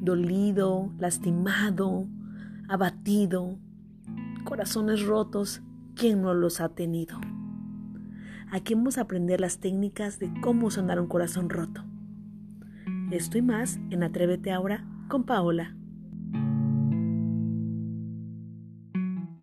dolido, lastimado, abatido, corazones rotos, ¿quién no los ha tenido? Aquí vamos a aprender las técnicas de cómo sonar un corazón roto. Esto y más en Atrévete ahora con Paola.